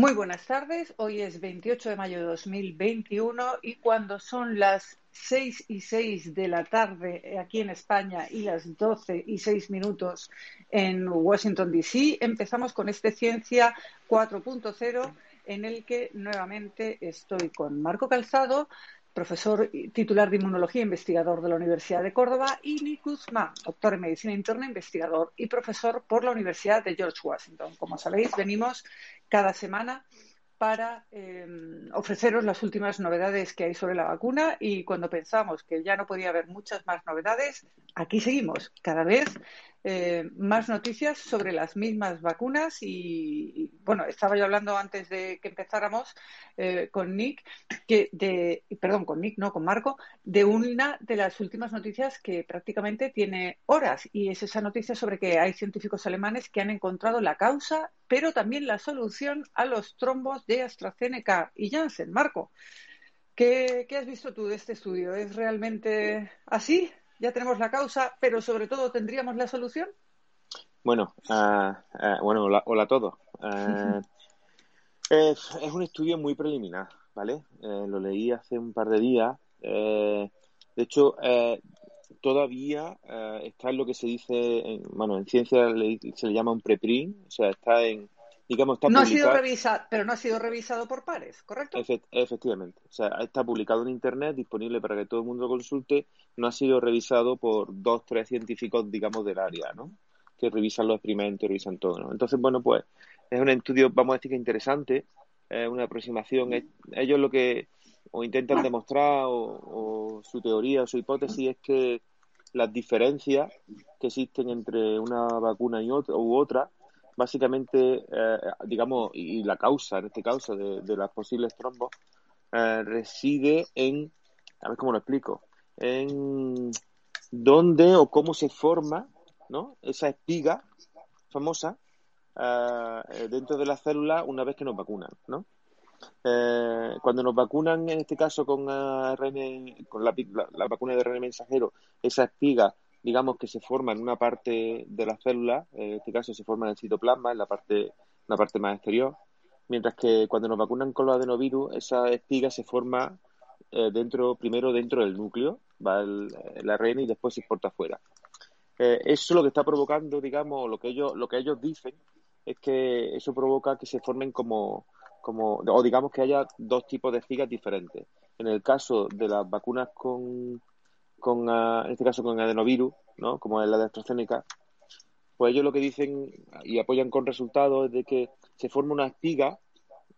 Muy buenas tardes. Hoy es 28 de mayo de 2021 y cuando son las 6 y 6 de la tarde aquí en España y las 12 y 6 minutos en Washington, D.C., empezamos con este Ciencia 4.0 en el que nuevamente estoy con Marco Calzado, profesor titular de Inmunología, investigador de la Universidad de Córdoba, y Nick Guzmán, doctor en Medicina Interna, investigador y profesor por la Universidad de George Washington. Como sabéis, venimos cada semana para em, ofreceros las últimas novedades que hay sobre la vacuna y cuando pensamos que ya no podía haber muchas más novedades, aquí seguimos, cada vez eh, más noticias sobre las mismas vacunas y, bueno, estaba yo hablando antes de que empezáramos eh, con Nick, que de, perdón, con Nick, no, con Marco, de una de las últimas noticias que prácticamente tiene horas y es esa noticia sobre que hay científicos alemanes que han encontrado la causa, pero también la solución a los trombos de AstraZeneca y Janssen. Marco, ¿qué, qué has visto tú de este estudio? ¿Es realmente así? Ya tenemos la causa, pero sobre todo tendríamos la solución? Bueno, uh, bueno, hola, hola, a todos. Uh, es, es, un estudio muy preliminar, ¿vale? Eh, lo leí hace un par de días. Eh, de hecho, eh, todavía está en lo que se dice, en, bueno, en ciencia se le llama un preprint, o sea, está en, no ha sido revisado, pero no ha sido revisado por pares, ¿correcto? efectivamente. O sea, está publicado en Internet, disponible para que todo el mundo lo consulte. No ha sido revisado por dos, tres científicos, digamos, del área, ¿no? Que revisan los experimentos, revisan todo, ¿no? Entonces, bueno, pues es un estudio, vamos a decir que interesante, es una aproximación. Ellos lo que o intentan demostrar o, su teoría o su hipótesis es que las diferencias que existen entre una vacuna y otra, u otra básicamente, eh, digamos, y la causa, en este caso, de, las posibles trombos, eh, reside en, a ver cómo lo explico, en dónde o cómo se forma, ¿no? Esa espiga famosa eh, dentro de la célula una vez que nos vacunan, ¿no? cuando nos vacunan, en este caso con con la, la, vacuna de ARN mensajero, esa espiga digamos que se forma en una parte de la célula, en este caso se forma en el citoplasma, en la parte, la parte más exterior, mientras que cuando nos vacunan con los adenovirus, esa espiga se forma eh, dentro, primero dentro del núcleo, va el, el ARN y después se exporta afuera. Eh, eso lo que está provocando, digamos, lo que ellos, lo que ellos dicen es que eso provoca que se formen como, como, o digamos que haya dos tipos de espigas diferentes. En el caso de las vacunas con con, ah, en este caso con adenovirus, ¿no? como es la de AstraZeneca, pues ellos lo que dicen y apoyan con resultados es de que se forma una espiga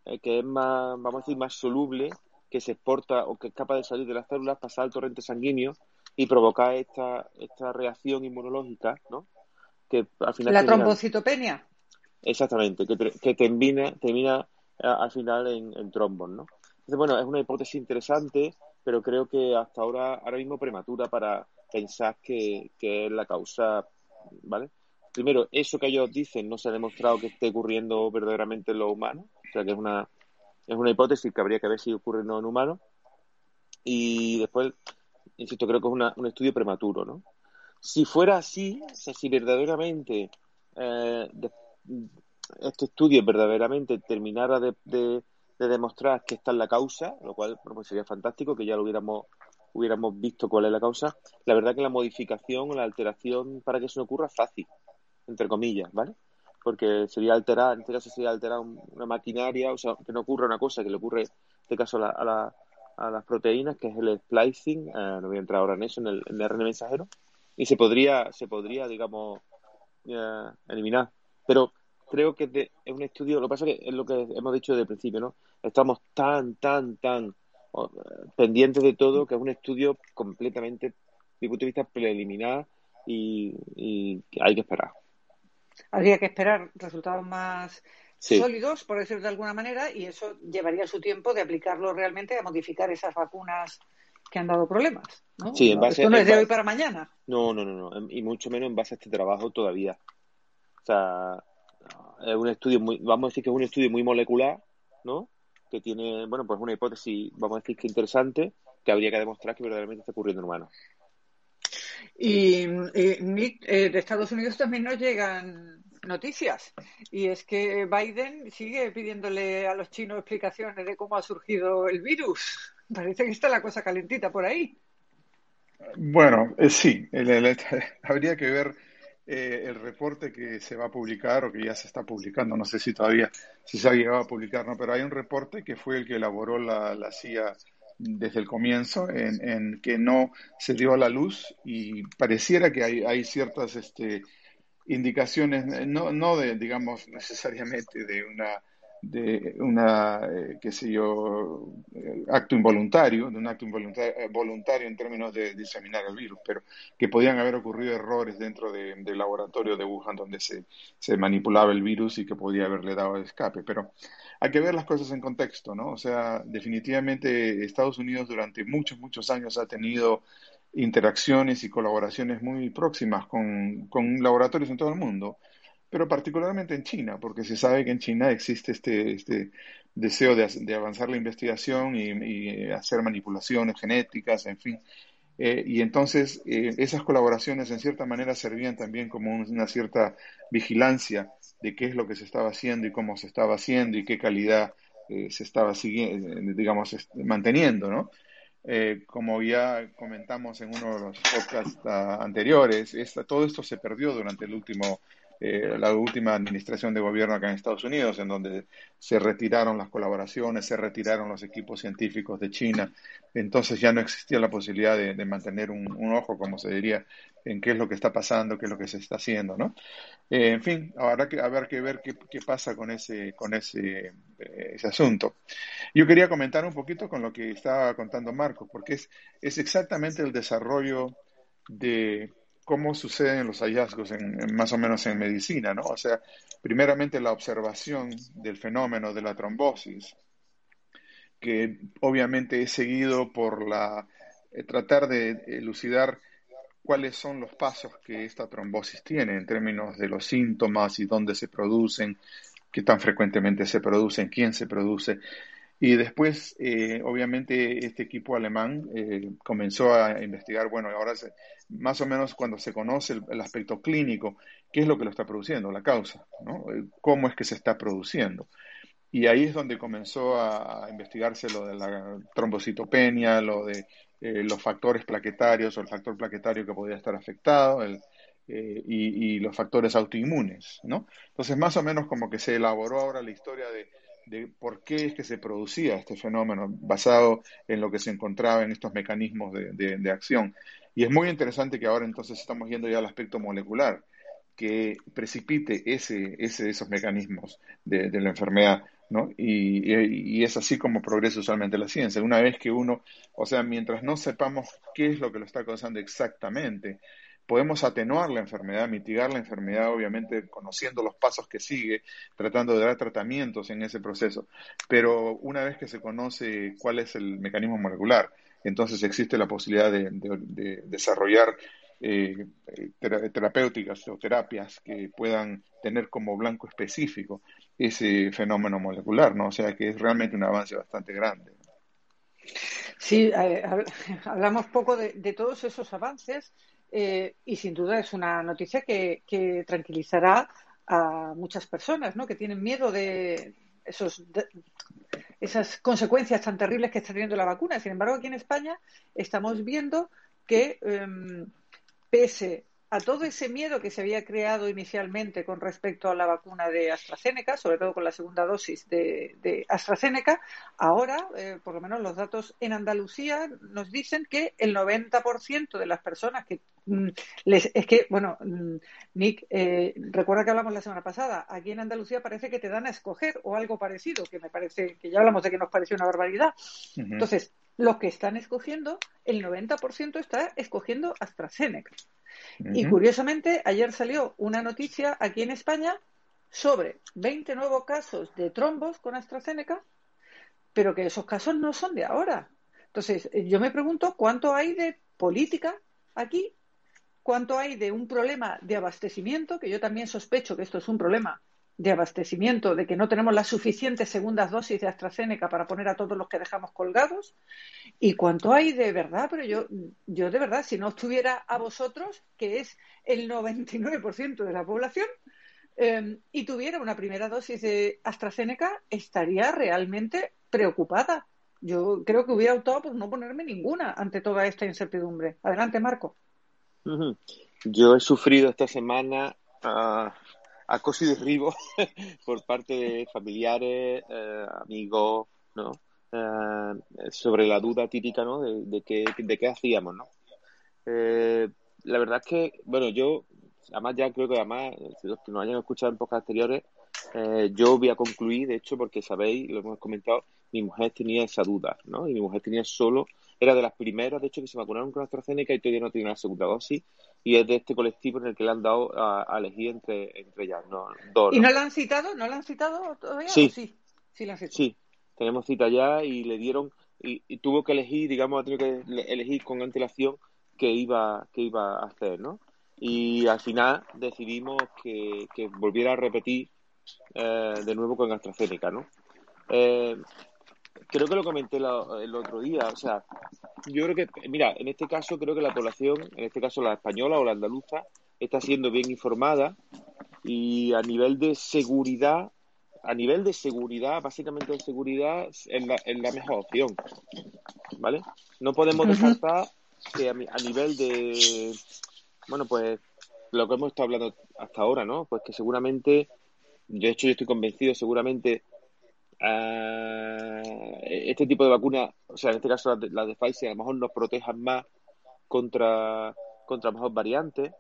eh, que es más, vamos a decir, más soluble, que se exporta o que es capaz de salir de las células, pasar al torrente sanguíneo y provocar esta, esta reacción inmunológica, ¿no? Que al final... La trombocitopenia. Exactamente, que, que termina, termina eh, al final en, en trombos, ¿no? Entonces, bueno, es una hipótesis interesante pero creo que hasta ahora, ahora mismo prematura para pensar que, es la causa, ¿vale? Primero, eso que ellos dicen no se ha demostrado que esté ocurriendo verdaderamente en los humanos, o sea que es una, es una hipótesis que habría que ver si ocurre en humanos. Y después, insisto, creo que es un estudio prematuro, ¿no? Si fuera así, o sea, si verdaderamente eh, este estudio verdaderamente terminara de de demostrar que esta es la causa, lo cual pues sería fantástico que ya lo hubiéramos hubiéramos visto cuál es la causa. La verdad que la modificación o la alteración para que eso no ocurra es fácil, entre comillas, ¿vale? Porque sería alterar, en este caso sería alterar una maquinaria, o sea, que no ocurra una cosa que le ocurre, en este caso, a, la, a, las proteínas, que es el splicing, eh, no voy a entrar ahora en eso, en el, en RN mensajero, y se podría, se podría digamos, eh, eliminar. Pero creo que es un estudio, lo que pasa es que es lo que hemos dicho desde el principio, ¿no? Estamos tan, tan, tan pendientes de todo que es un estudio completamente, desde mi punto de vista, preliminar y, hay que esperar. Habría que esperar resultados más sólidos, por decirlo de alguna manera, y eso llevaría su tiempo de aplicarlo realmente a modificar esas vacunas que han dado problemas. ¿no? Sí, en base, Esto no es de hoy para mañana. No, no, no, no, y mucho menos en base a este trabajo todavía. O sea, es un estudio muy, vamos a decir que es un estudio muy molecular, ¿no? Que tiene, bueno, pues una hipótesis, vamos a decir que interesante, que habría que demostrar que verdaderamente está ocurriendo en humanos. Y, eh, de Estados Unidos también nos llegan noticias. Y es que Biden sigue pidiéndole a los chinos explicaciones de cómo ha surgido el virus. Parece que está la cosa calentita por ahí. Bueno, eh, sí, habría que ver eh, el reporte que se va a publicar o que ya se está publicando. No sé si todavía si se ha llegado a publicar, no, pero hay un reporte que fue el que elaboró la, la CIA desde el comienzo, en, en, que no se dio a la luz y pareciera que hay, hay ciertas este, indicaciones, no, no de, digamos, necesariamente de una de una, eh, qué sé yo, eh, acto involuntario, de un acto involuntario eh, voluntario en términos de diseminar el virus, pero que podían haber ocurrido errores dentro del laboratorio de Wuhan donde se, se manipulaba el virus y que podía haberle dado escape. Pero hay que ver las cosas en contexto, ¿no? O sea, definitivamente Estados Unidos durante muchos, muchos años ha tenido interacciones y colaboraciones muy próximas con, con laboratorios en todo el mundo pero particularmente en China, porque se sabe que en China existe este, este deseo de, avanzar la investigación y, hacer manipulaciones genéticas, en fin. Eh, y entonces eh, esas colaboraciones en cierta manera servían también como una cierta vigilancia de qué es lo que se estaba haciendo y cómo se estaba haciendo y qué calidad eh, se estaba digamos, manteniendo, ¿no? como ya comentamos en uno de los podcasts ah, anteriores, todo esto se perdió durante el último eh, la última administración de gobierno acá en Estados Unidos, en donde se retiraron las colaboraciones, se retiraron los equipos científicos de China. Entonces ya no existía la posibilidad de, mantener un, ojo, como se diría, en qué es lo que está pasando, qué es lo que se está haciendo, ¿no? Eh, en fin, habrá que, habrá que ver qué, qué, pasa con ese, con ese, eh, ese asunto. Yo quería comentar un poquito con lo que estaba contando Marcos, porque es, es exactamente el desarrollo de cómo suceden los hallazgos en, más o menos en medicina, ¿no? O sea, primeramente la observación del fenómeno de la trombosis, que obviamente es seguido por la eh, tratar de elucidar cuáles son los pasos que esta trombosis tiene en términos de los síntomas y dónde se producen, qué tan frecuentemente se producen, quién se produce. Y después, eh, obviamente, este equipo alemán eh, comenzó a investigar, bueno, ahora más o menos cuando se conoce el, aspecto clínico, qué es lo que lo está produciendo, la causa, ¿no? Eh, cómo es que se está produciendo. Y ahí es donde comenzó a, investigarse lo de la trombocitopenia, lo de los factores plaquetarios o el factor plaquetario que podía estar afectado, y, y, los factores autoinmunes, ¿no? Entonces, más o menos como que se elaboró ahora la historia de de por qué es que se producía este fenómeno basado en lo que se encontraba en estos mecanismos de, acción. Y es muy interesante que ahora entonces estamos yendo ya al aspecto molecular, que precipite ese, ese esos mecanismos de, la enfermedad, ¿no? Y, y, es así como progresa usualmente la ciencia. Una vez que uno, o sea, mientras no sepamos qué es lo que lo está causando exactamente, podemos atenuar la enfermedad, mitigar la enfermedad, obviamente conociendo los pasos que sigue, tratando de dar tratamientos en ese proceso. Pero una vez que se conoce cuál es el mecanismo molecular, entonces existe la posibilidad de, desarrollar eh, terapéuticas o terapias que puedan tener como blanco específico ese fenómeno molecular, ¿no? O sea que es realmente un avance bastante grande. Sí, eh, hablamos poco de todos esos avances eh, y sin duda es una noticia que, tranquilizará a muchas personas ¿no? que tienen miedo de, esos, esas consecuencias tan terribles que está teniendo la vacuna. Sin embargo, aquí en España estamos viendo que em, pese a todo ese miedo que se había creado inicialmente con respecto a la vacuna de AstraZeneca, sobre todo con la segunda dosis de, AstraZeneca, ahora, eh, por lo menos los datos en Andalucía nos dicen que el 90% de las personas que les, es que, bueno, mm, Nick, eh, recuerda que hablamos la semana pasada, aquí en Andalucía parece que te dan a escoger o algo parecido, que me parece, que ya hablamos de que nos pareció una barbaridad. Entonces, los que están escogiendo, el 90% está escogiendo AstraZeneca. Y curiosamente, ayer salió una noticia aquí en España sobre 20 nuevos casos de trombos con AstraZeneca, pero que esos casos no son de ahora. Entonces, eh, yo me pregunto cuánto hay de política aquí, cuánto hay de un problema de abastecimiento, que yo también sospecho que esto es un problema de abastecimiento, de que no tenemos las suficientes segundas dosis de AstraZeneca para poner a todos los que dejamos colgados. ¿Y cuánto hay de verdad? Pero yo, yo de verdad, si no estuviera a vosotros, que es el 99% de la población, em, y tuviera una primera dosis de AstraZeneca, estaría realmente preocupada. Yo creo que hubiera optado por no ponerme ninguna ante toda esta incertidumbre. Adelante, Marco. Yo he sufrido esta semana uh, acoso y derribo por parte de familiares, eh, amigos, ¿no? Eh, sobre la duda típica, ¿no? De, de, qué, de qué hacíamos, ¿no? Eh, la verdad es que, bueno, yo, además ya creo que además, los que nos hayan escuchado en pocas anteriores, yo voy a concluir, de hecho, porque sabéis, lo hemos comentado, mi mujer tenía esa duda, ¿no? Y mi mujer tenía solo, era de las primeras, de hecho, que se vacunaron con AstraZeneca y todavía no tiene la segunda dosis, y es de este colectivo en el que le han dado a, a elegir entre, entre ellas, ¿no? Dos, ¿Y no la han citado? ¿No la han citado todavía? Sí, sí, sí, la han citado. Sí, tenemos cita ya y le dieron, y, y, tuvo que elegir, digamos, ha tenido que elegir con antelación qué iba, qué iba a hacer, ¿no? Y al final decidimos que, que volviera a repetir eh, de nuevo con AstraZeneca, ¿no? Eh, creo que lo comenté la, el otro día, o sea, yo creo que, mira, en este caso creo que la población, en este caso la española o la andaluza, está siendo bien informada y a nivel de seguridad, a nivel de seguridad, básicamente de seguridad, es la, es la mejor opción, ¿vale? No podemos descartar que a, a nivel de, bueno, pues lo que hemos estado hablando hasta ahora, ¿no? Pues que seguramente, de hecho yo estoy convencido, seguramente uh, este tipo de vacuna, o sea, en este caso la de, la de Pfizer, a lo mejor nos protejan más contra, contra mejor variantes.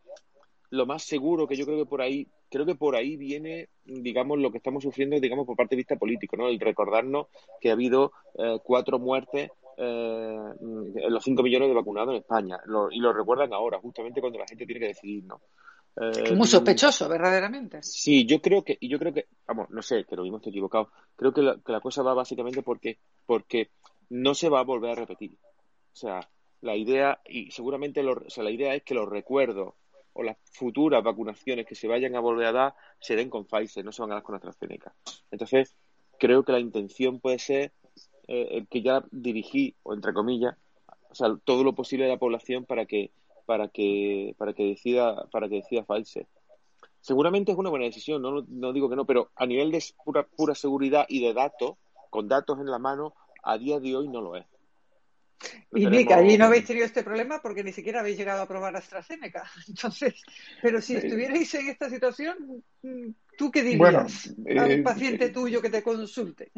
Lo más seguro que yo creo que por ahí, creo que por ahí viene, digamos, lo que estamos sufriendo, digamos, por parte de vista político, ¿no? El recordarnos que ha habido eh, cuatro muertes eh, los 5 millones de vacunados en España. Lo, y lo recuerdan ahora, justamente cuando la gente tiene que decidir, ¿no? Eh, muy sospechoso, verdaderamente. Sí, yo creo que, yo creo que, vamos, no sé, que lo mismo estoy equivocado. Creo que la, que la cosa va básicamente porque, porque no se va a volver a repetir. O sea, la idea, y seguramente lo, o sea, la idea es que los recuerdos o las futuras vacunaciones que se vayan a volver a dar se den con Pfizer, no se van a dar con AstraZeneca. Entonces, creo que la intención puede ser eh, que ya dirigí, o entre comillas, o sea, todo lo posible de la población para que, para que, para que decida, para que decida Pfizer. Seguramente es una buena decisión, no, no digo que no, pero a nivel de pura, pura seguridad y de datos, con datos en la mano, a día de hoy no lo es. y Nick, allí no habéis tenido este problema porque ni siquiera habéis llegado a probar AstraZeneca. Entonces, pero si estuvierais en esta situación, ¿Tú qué dirías bueno, a un eh, paciente tuyo que te consulte?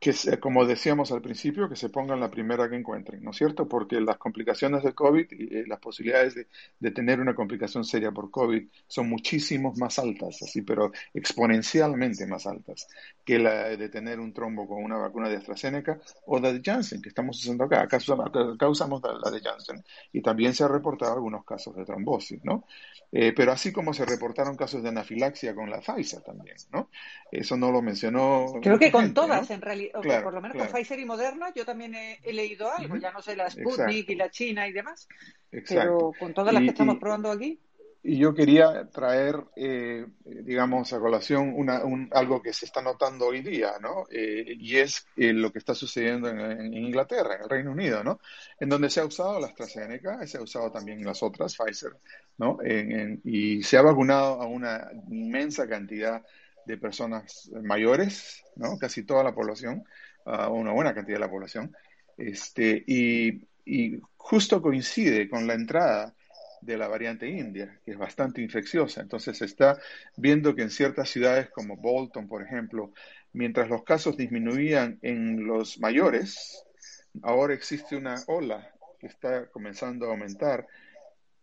Que, como decíamos al principio, que se pongan la primera que encuentren, ¿no es cierto? Porque las complicaciones del COVID y eh, las posibilidades de, de, tener una complicación seria por COVID son muchísimos más altas, así, pero exponencialmente más altas que la de tener un trombo con una vacuna de AstraZeneca o la de Janssen, que estamos usando acá. Acá, acá usamos la, de Janssen y también se han reportado algunos casos de trombosis, ¿no? Eh, pero así como se reportaron casos de anafilaxia con la Pfizer, también, ¿no? Eso no lo mencionó. Creo que con todas, en realidad, claro, por lo menos con Pfizer y Moderna, yo también he, he leído algo, uh -huh. ya no sé la Sputnik Exacto. y la China y demás, Exacto. pero con todas las y, que estamos y, probando aquí. Y yo quería traer, eh, digamos, a colación una, un, algo que se está notando hoy día, ¿no? Eh, y es eh, lo que está sucediendo en, en, Inglaterra, en el Reino Unido, ¿no? En donde se ha usado la AstraZeneca, se ha usado también las otras, Pfizer, ¿no? En, y se ha vacunado a una inmensa cantidad de personas mayores. Casi toda la población, uh, una buena cantidad de la población, este, y justo coincide con la entrada de la variante india, que es bastante infecciosa. Entonces se está viendo que en ciertas ciudades como Bolton, por ejemplo, mientras los casos disminuían en los mayores, ahora existe una ola que está comenzando a aumentar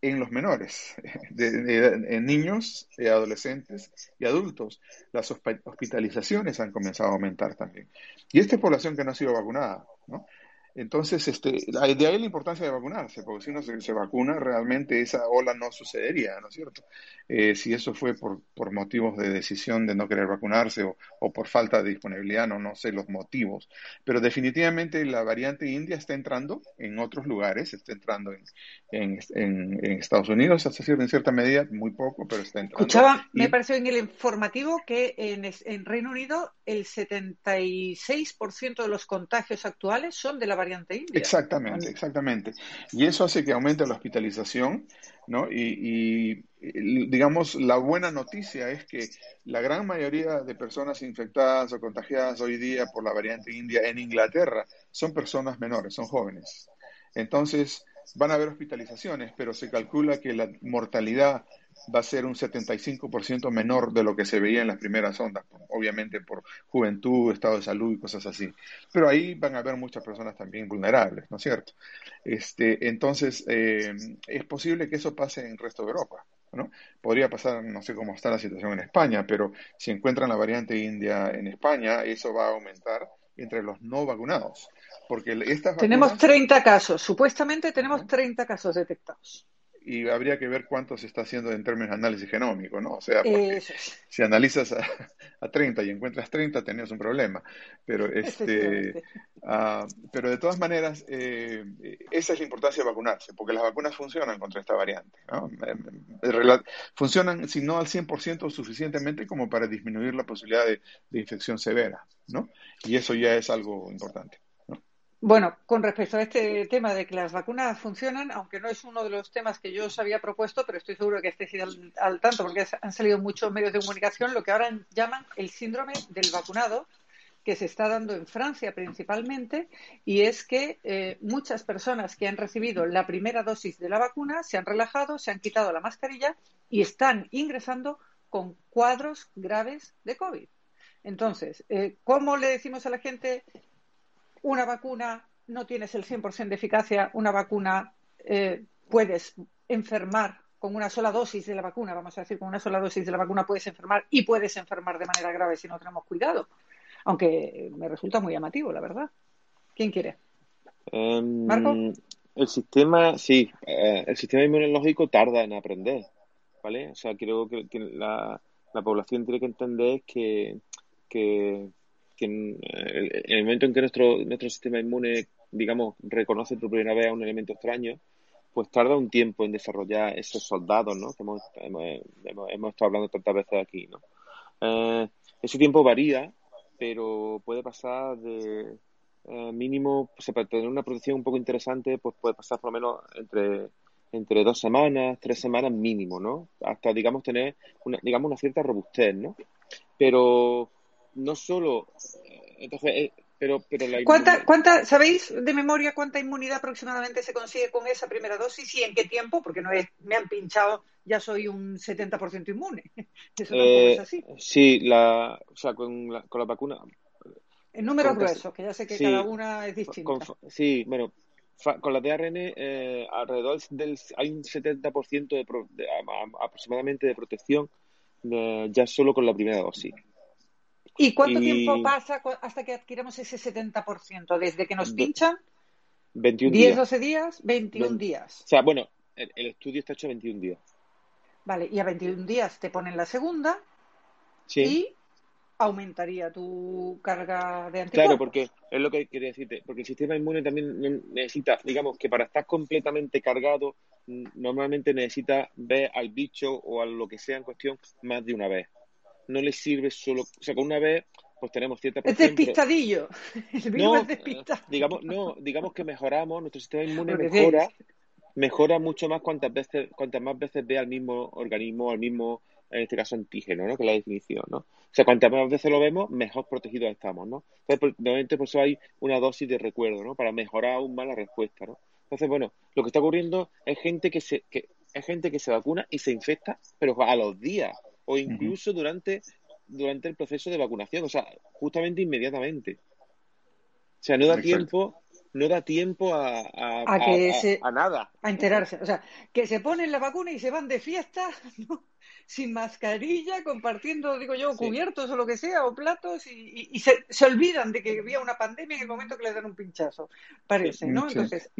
en los menores, de, de, en niños, adolescentes y adultos. Las hospitalizaciones han comenzado a aumentar también. Y esta es población que no ha sido vacunada, ¿no? Entonces, este, de ahí la importancia de vacunarse, porque si uno se, se vacuna, realmente esa ola no sucedería, ¿no es cierto? Eh, si eso fue por, por, motivos de decisión de no querer vacunarse o, o, por falta de disponibilidad, no, no sé los motivos. Pero definitivamente la variante india está entrando en otros lugares, está entrando en, en, en, en Estados Unidos, hasta cierta, en cierta medida, muy poco, pero está entrando. Escuchaba, y... me pareció en el informativo que en, en Reino Unido el 76% de los contagios actuales son de la variante india. Exactamente, exactamente. Y eso hace que aumente la hospitalización, ¿no? Y, digamos, la buena noticia es que la gran mayoría de personas infectadas o contagiadas hoy día por la variante india en Inglaterra son personas menores, son jóvenes. Entonces, van a haber hospitalizaciones, pero se calcula que la mortalidad va a ser un 75% menor de lo que se veía en las primeras ondas, obviamente por juventud, estado de salud y cosas así. Pero ahí van a haber muchas personas también vulnerables, ¿no es cierto? Este, entonces, eh, es posible que eso pase en el resto de Europa. ¿no? Podría pasar, no sé cómo está la situación en España, pero si encuentran la variante india en España, eso va a aumentar entre los no vacunados. Porque estas Tenemos 30 casos, supuestamente tenemos 30 casos detectados y habría que ver cuánto se está haciendo en términos de análisis genómico, ¿no? O sea, si analizas a, a, 30 y encuentras 30, tenés un problema. Pero, este, uh, pero de todas maneras, eh, esa es la importancia de vacunarse, porque las vacunas funcionan contra esta variante, ¿no? Funcionan, si no al 100%, suficientemente como para disminuir la posibilidad de, de infección severa, ¿no? Y eso ya es algo importante. Bueno, con respecto a este tema de que las vacunas funcionan, aunque no es uno de los temas que yo os había propuesto, pero estoy seguro que estéis al, tanto porque han salido muchos medios de comunicación, lo que ahora llaman el síndrome del vacunado, que se está dando en Francia principalmente, y es que eh, muchas personas que han recibido la primera dosis de la vacuna se han relajado, se han quitado la mascarilla y están ingresando con cuadros graves de COVID. Entonces, eh, ¿cómo le decimos a la gente una vacuna no tienes el 100% de eficacia, una vacuna eh, puedes enfermar con una sola dosis de la vacuna, vamos a decir, con una sola dosis de la vacuna puedes enfermar y puedes enfermar de manera grave si no tenemos cuidado. Aunque me resulta muy llamativo, la verdad. ¿Quién quiere? Em, ¿Marco? El sistema, sí, eh, el sistema inmunológico tarda en aprender, ¿vale? O sea, creo que, la, la población tiene que entender que, que que en, el momento en que nuestro, nuestro sistema inmune, digamos, reconoce por primera vez a un elemento extraño, pues tarda un tiempo en desarrollar esos soldados, ¿no? Que hemos, hemos, estado hablando tantas veces aquí, ¿no? Eh, ese tiempo varía, pero puede pasar de eh, mínimo, pues, para tener una protección un poco interesante, pues puede pasar por lo menos entre entre dos semanas, tres semanas mínimo, ¿no? Hasta, digamos, tener una, digamos, una cierta robustez, ¿no? Pero no solo. Eh, entonces, eh, pero, pero la ¿Cuánta, ¿Cuánta, sabéis de memoria cuánta inmunidad aproximadamente se consigue con esa primera dosis y en qué tiempo? Porque no es, me han pinchado, ya soy un 70% inmune. Eso eh, es así. Sí, la, o sea, con la, con la vacuna. En números gruesos, que ya sé que cada una es distinta. sí, bueno, con la de ARN alrededor del hay un 70% de, de, aproximadamente de protección ya solo con la primera dosis. ¿Y cuánto tiempo pasa hasta que adquiramos ese 70%? ¿Desde que nos pinchan? 21 10, 12 días, 21 días. O sea, bueno, el, estudio está hecho a 21 días. Vale, y a 21 días te ponen la segunda sí. y aumentaría tu carga de anticuerpos. Claro, porque es lo que quería decirte, porque el sistema inmune también necesita, digamos, que para estar completamente cargado, normalmente necesita ver al bicho o a lo que sea en cuestión más de una vez no le sirve solo, o sea, con una vez pues tenemos cierta Es despistadillo. El no, es despistado. digamos, no, digamos que mejoramos, nuestro sistema inmune mejora, mejora mucho más cuantas veces, cuantas más veces ve al mismo organismo, al mismo, en este caso antígeno, ¿no? Que es la definición, ¿no? O sea, cuantas más veces lo vemos, mejor protegidos estamos, ¿no? Entonces, normalmente por eso hay una dosis de recuerdo, ¿no? Para mejorar aún más la respuesta, ¿no? Entonces, bueno, lo que está ocurriendo es gente que se, que, es gente que se vacuna y se infecta, pero a los días o incluso durante, durante el proceso de vacunación, o sea, justamente inmediatamente. O sea, no da tiempo, no da tiempo a, a, que a, nada. A enterarse. O sea, que se ponen la vacuna y se van de fiesta, sin mascarilla, compartiendo, digo yo, cubiertos o lo que sea, o platos, y, se, se, olvidan de que había una pandemia en el momento que les dan un pinchazo. Parece, ¿no? Entonces,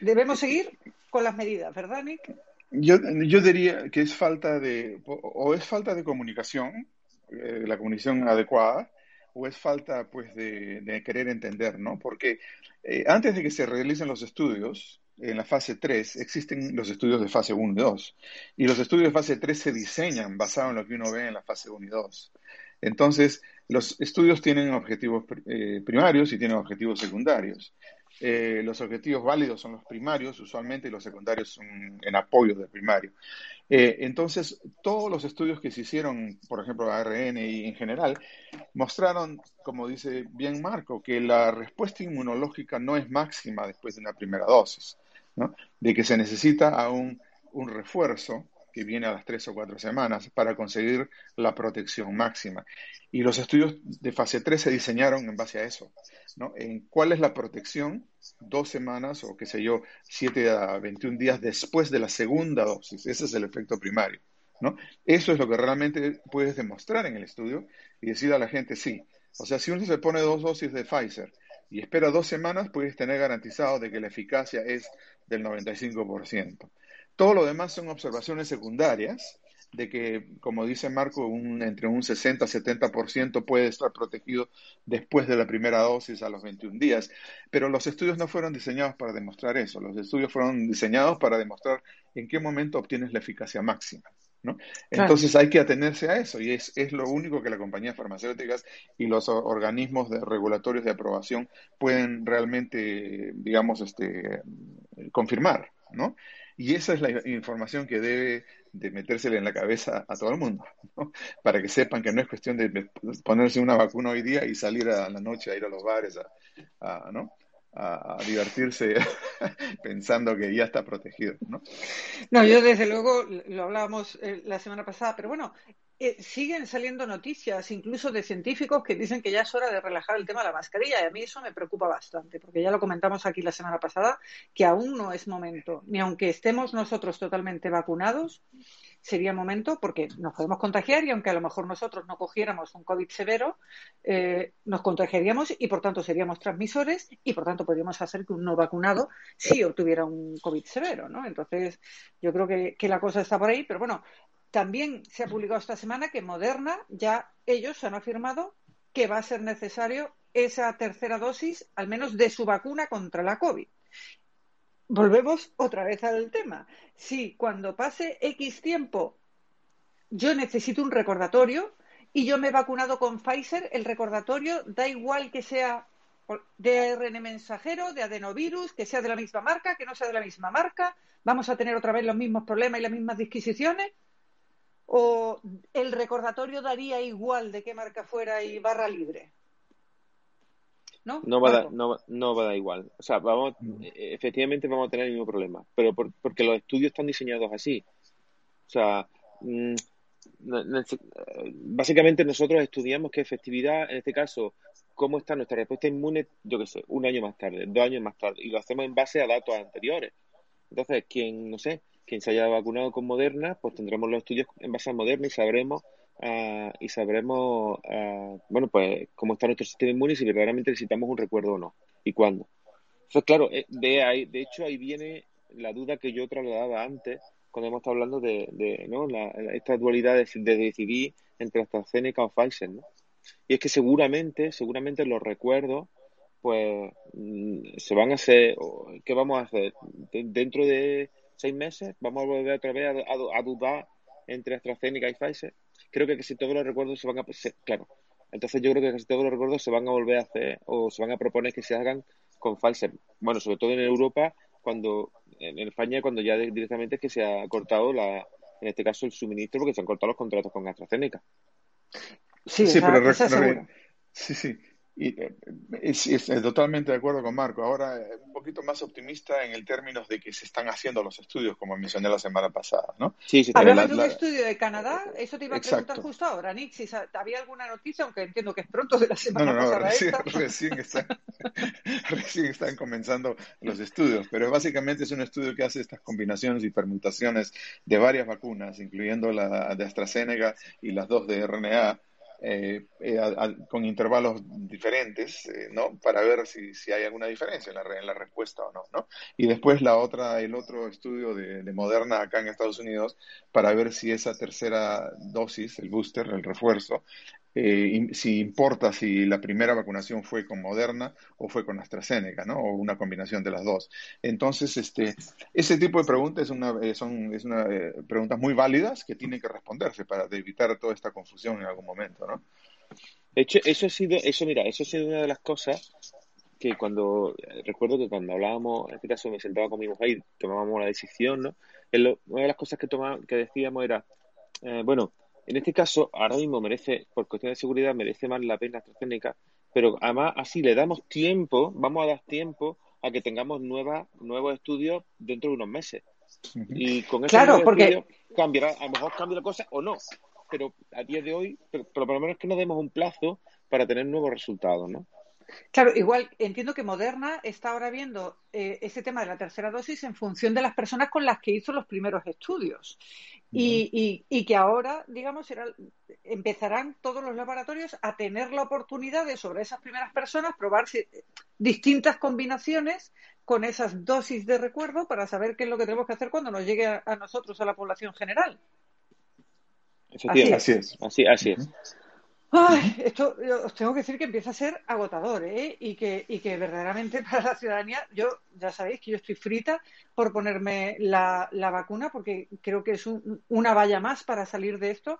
debemos seguir con las medidas, ¿verdad, Nick? Yo, yo diría que es falta de, o es falta de comunicación, eh, la comunicación adecuada, o es falta pues de, querer entender, ¿no? Porque eh, antes de que se realicen los estudios, en la fase 3 existen los estudios de fase 1 y 2, y los estudios de fase 3 se diseñan basados en lo que uno ve en la fase 1 y 2. Entonces, Los estudios tienen objetivos eh, primarios y tienen objetivos secundarios. Eh, los objetivos válidos son los primarios usualmente y los secundarios son en apoyo del primario. Eh, entonces, todos los estudios que se hicieron, por ejemplo, ARN y en general, mostraron, como dice bien Marco, que la respuesta inmunológica no es máxima después de una primera dosis, ¿no? de que se necesita aún un refuerzo que viene a las tres o cuatro semanas para conseguir la protección máxima. Y los estudios de fase 3 se diseñaron en base a eso, ¿no? En cuál es la protección dos semanas o qué sé yo, 7 a 21 días después de la segunda dosis. Ese es el efecto primario, ¿no? Eso es lo que realmente puedes demostrar en el estudio y decir a la gente, sí. O sea, si uno se pone dos dosis de Pfizer y espera dos semanas, puedes tener garantizado de que la eficacia es del 95%. Todo lo demás son observaciones secundarias de que, como dice Marco, un, entre un 60 y 70% puede estar protegido después de la primera dosis a los 21 días. Pero los estudios no fueron diseñados para demostrar eso. Los estudios fueron diseñados para demostrar en qué momento obtienes la eficacia máxima. ¿no? Entonces hay que atenerse a eso y es, es lo único que las compañías farmacéuticas y los organismos de, regulatorios de aprobación pueden realmente, digamos, este, confirmar. ¿no? Y esa es la información que debe de metérsele en la cabeza a todo el mundo, para que sepan que no es cuestión de ponerse una vacuna hoy día y salir a la noche a ir a los bares a, ¿no? a, divertirse pensando que ya está protegido. ¿no? no, yo desde luego lo hablábamos eh, la semana pasada, pero bueno, eh, siguen saliendo noticias, incluso de científicos, que dicen que ya es hora de relajar el tema de la mascarilla. Y a mí eso me preocupa bastante, porque ya lo comentamos aquí la semana pasada, que aún no es momento, ni aunque estemos nosotros totalmente vacunados, sería momento, porque nos podemos contagiar y aunque a lo mejor nosotros no cogiéramos un COVID severo, eh, nos contagiaríamos y por tanto seríamos transmisores y por tanto podríamos hacer que un no vacunado sí obtuviera un COVID severo, ¿no? Entonces, yo creo que, que la cosa está por ahí, pero bueno, también se ha publicado esta semana que Moderna ya ellos han afirmado que va a ser necesario esa tercera dosis, al menos de su vacuna contra la COVID. Volvemos otra vez al tema. Si cuando pase X tiempo yo necesito un recordatorio y yo me he vacunado con Pfizer, el recordatorio da igual que sea de ARN mensajero, de adenovirus, que sea de la misma marca, que no sea de la misma marca, vamos a tener otra vez los mismos problemas y las mismas disquisiciones o el recordatorio daría igual de qué marca fuera y barra libre? ¿No? No va, a no, no va a dar igual. O sea, vamos, e, efectivamente vamos a tener el mismo problema, pero porque los estudios están diseñados así. O sea, mm, básicamente nosotros estudiamos qué efectividad, en este caso, cómo está nuestra respuesta inmune, yo qué sé, un año más tarde, dos años más tarde, y lo hacemos en base a datos anteriores. Entonces, quien, no sé, quien se haya vacunado con Moderna, pues tendremos los estudios en base a Moderna y sabremos uh, y sabremos uh, bueno pues cómo está nuestro sistema inmune y si verdaderamente necesitamos un recuerdo o no y cuándo. Entonces, claro, eh, de ahí, de hecho ahí viene la duda que yo trasladaba antes cuando hemos estado hablando de, esta dualidad de, de, decidir entre AstraZeneca o Pfizer, ¿no? Y es que seguramente, seguramente los recuerdos pues mm, se van a hacer, ¿qué vamos a hacer? Dentro de seis meses, vamos a volver otra vez a, dudar entre AstraZeneca y Pfizer. Creo que casi todos los recuerdos se van a... claro, entonces yo creo que casi todos los recuerdos se van a volver a hacer o se van a proponer que se hagan con Pfizer. Bueno, sobre todo en Europa, cuando en España, cuando ya directamente es que se ha cortado, la, en este caso, el suministro porque se han cortado los contratos con AstraZeneca. Sí, sí, pero sí, sí. Y eh, es, totalmente de acuerdo con Marco. Ahora, eh, un poquito más optimista en el términos de que se están haciendo los estudios, como mencioné la semana pasada, ¿no? Sí, sí. Hablando de un estudio de Canadá, eso te iba a preguntar justo ahora, Nick, si había alguna noticia, aunque entiendo que es pronto de la semana no, no, no, Recién, recién, están, recién están comenzando los estudios, pero básicamente es un estudio que hace estas combinaciones y permutaciones de varias vacunas, incluyendo la de AstraZeneca y las dos de RNA, eh, eh, con intervalos diferentes, eh, ¿no? Para ver si, si, hay alguna diferencia en la, en la respuesta o no, ¿no? Y después la otra, el otro estudio de, de, Moderna acá en Estados Unidos para ver si esa tercera dosis, el booster, el refuerzo, eh, si importa si la primera vacunación fue con Moderna o fue con AstraZeneca, ¿no? O una combinación de las dos. Entonces, este, ese tipo de preguntas una, eh, son es una, eh, preguntas muy válidas que tienen que responderse para evitar toda esta confusión en algún momento, ¿no? De hecho, eso ha sido, eso mira, eso ha sido una de las cosas que cuando, recuerdo que cuando hablábamos, en este caso me sentaba con mi mujer y tomábamos la decisión, ¿no? una de las cosas que, que decíamos era, eh, bueno, en este caso, ahora mismo merece, por cuestión de seguridad, merece más la pena AstraZeneca, pero además así le damos tiempo, vamos a dar tiempo a que tengamos nuevas, nuevos estudios dentro de unos meses. Y con eso claro, porque... cambiará, a lo mejor cambia la cosa o no, pero a día de hoy, pero, por lo menos que nos demos un plazo para tener nuevos resultados, ¿no? Claro, igual entiendo que Moderna está ahora viendo eh, ese tema de la tercera dosis en función de las personas con las que hizo los primeros estudios. Y, y, que ahora, digamos, empezarán todos los laboratorios a tener la oportunidad de, sobre esas primeras personas, probar distintas combinaciones con esas dosis de recuerdo para saber qué es lo que tenemos que hacer cuando nos llegue a, nosotros, a la población general. Así es. Así, así es. Ay, esto os tengo que decir que empieza a ser agotador, ¿eh? Y que, y que verdaderamente para la ciudadanía, yo ya sabéis que yo estoy frita por ponerme la, la vacuna porque creo que es una valla más para salir de esto,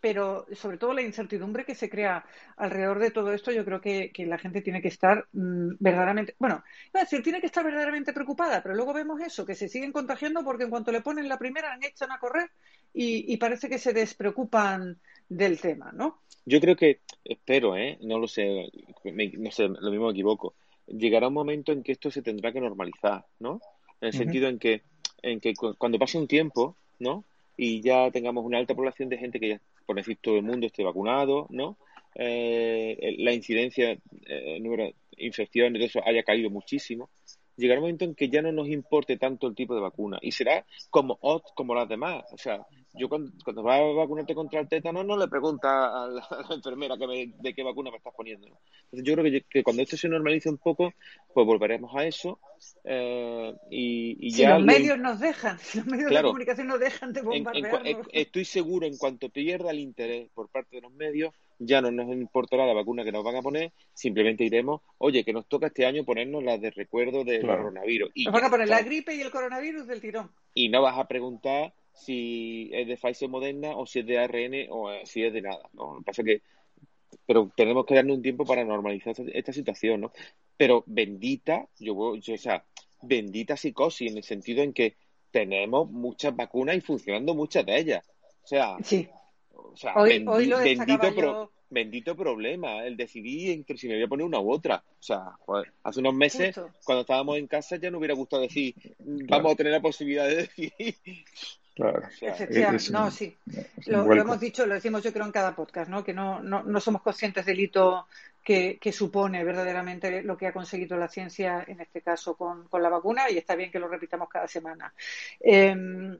pero sobre todo la incertidumbre que se crea alrededor de todo esto, yo creo que, que la gente tiene que estar mm, verdaderamente, bueno, iba a decir, tiene que estar verdaderamente preocupada, pero luego vemos eso, que se siguen contagiando porque en cuanto le ponen la primera han echan a correr y, y parece que se despreocupan del tema, ¿no? Yo creo que, espero, ¿eh? no lo sé, no sé, lo mismo me equivoco, llegará un momento en que esto se tendrá que normalizar, ¿no? En el sentido en que, en que cuando pase un tiempo, ¿no? Y ya tengamos una alta población de gente que ya, por decir, todo el mundo esté vacunado, ¿no? Eh, la incidencia, eh, el número de infecciones, todo eso haya caído muchísimo, llegará un momento en que ya no nos importe tanto el tipo de vacuna y será como como las demás. O sea, yo cuando, cuando vas a vacunarte contra el tétano no le preguntas a la, enfermera que de qué vacuna me estás poniendo. Entonces yo creo que, cuando esto se normalice un poco, pues volveremos a eso eh, y, si los medios nos dejan, si los medios de comunicación nos dejan de bombardearnos. estoy seguro en cuanto pierda el interés por parte de los medios, ya no nos importará la vacuna que nos van a poner, simplemente iremos, oye, que nos toca este año ponernos las de recuerdo del coronavirus. Y nos van a poner la gripe y el coronavirus del tirón. Y no vas a preguntar si es de Pfizer Moderna o si es de ARN o eh, si es de nada, ¿no? Lo que pasa que pero tenemos que darnos un tiempo para normalizar esta, situación, ¿no? Pero bendita, yo, yo, o sea, bendita psicosis en el sentido en que tenemos muchas vacunas y funcionando muchas de ellas. O sea, sí. O sea bendito, bendito problema el decidir entre si me voy a poner una u otra. O sea, hace unos meses, cuando estábamos en casa, ya no hubiera gustado decir, vamos a tener la posibilidad de decidir Claro. Efectivamente, no, sí. Lo, hemos dicho, lo decimos yo creo en cada podcast, ¿no? Que no, no, no somos conscientes del hito que, que, supone verdaderamente lo que ha conseguido la ciencia, en este caso con, con la vacuna, y está bien que lo repitamos cada semana. Em,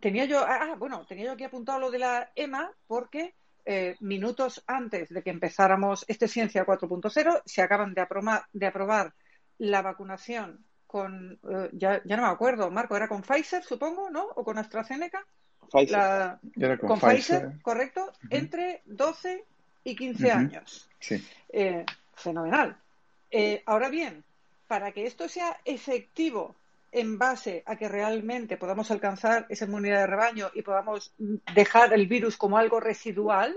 tenía yo, ah, ah, bueno, tenía yo aquí apuntado lo de la EMA porque eh, minutos antes de que empezáramos este Ciencia 4.0 se acaban de, de aprobar la vacunación con, eh, ya, ya, no me acuerdo, Marco, ¿era con Pfizer, supongo, no? ¿O con AstraZeneca? Pfizer. con, Pfizer, correcto, entre 12 y 15 años. Sí. Eh, fenomenal. Eh, ahora bien, para que esto sea efectivo en base a que realmente podamos alcanzar esa inmunidad de rebaño y podamos dejar el virus como algo residual,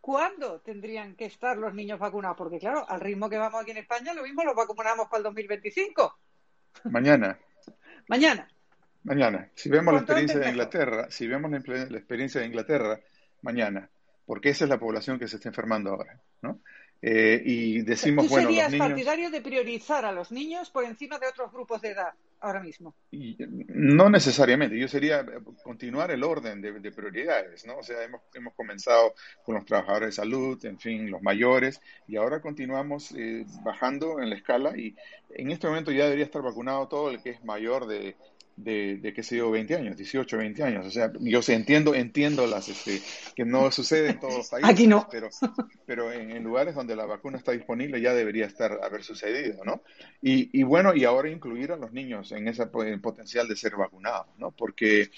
¿cuándo tendrían que estar los niños vacunados? Porque claro, al ritmo que vamos aquí en España, lo mismo lo vacunamos para el 2025. Mañana. Mañana. Mañana. Si vemos la experiencia de Inglaterra, si vemos la, experiencia de Inglaterra, mañana. Porque esa es la población que se está enfermando ahora, ¿no? Eh, y decimos, ¿Tú bueno, serías partidario de priorizar a los niños por encima de otros grupos de edad ahora mismo? no necesariamente. Yo sería continuar el orden de, prioridades, ¿no? O sea, hemos, hemos comenzado con los trabajadores de salud, en fin, los mayores, y ahora continuamos eh, bajando en la escala y en este momento ya debería estar vacunado todo el que es mayor de de, de qué sé yo, 20 años, 18, 20 años. O sea, yo sé, entiendo, entiendo las, este, que no sucede en todos los países. Aquí no. Pero, pero en, lugares donde la vacuna está disponible ya debería estar, haber sucedido, ¿no? Y, y bueno, y ahora incluir a los niños en ese potencial de ser vacunados, ¿no? Porque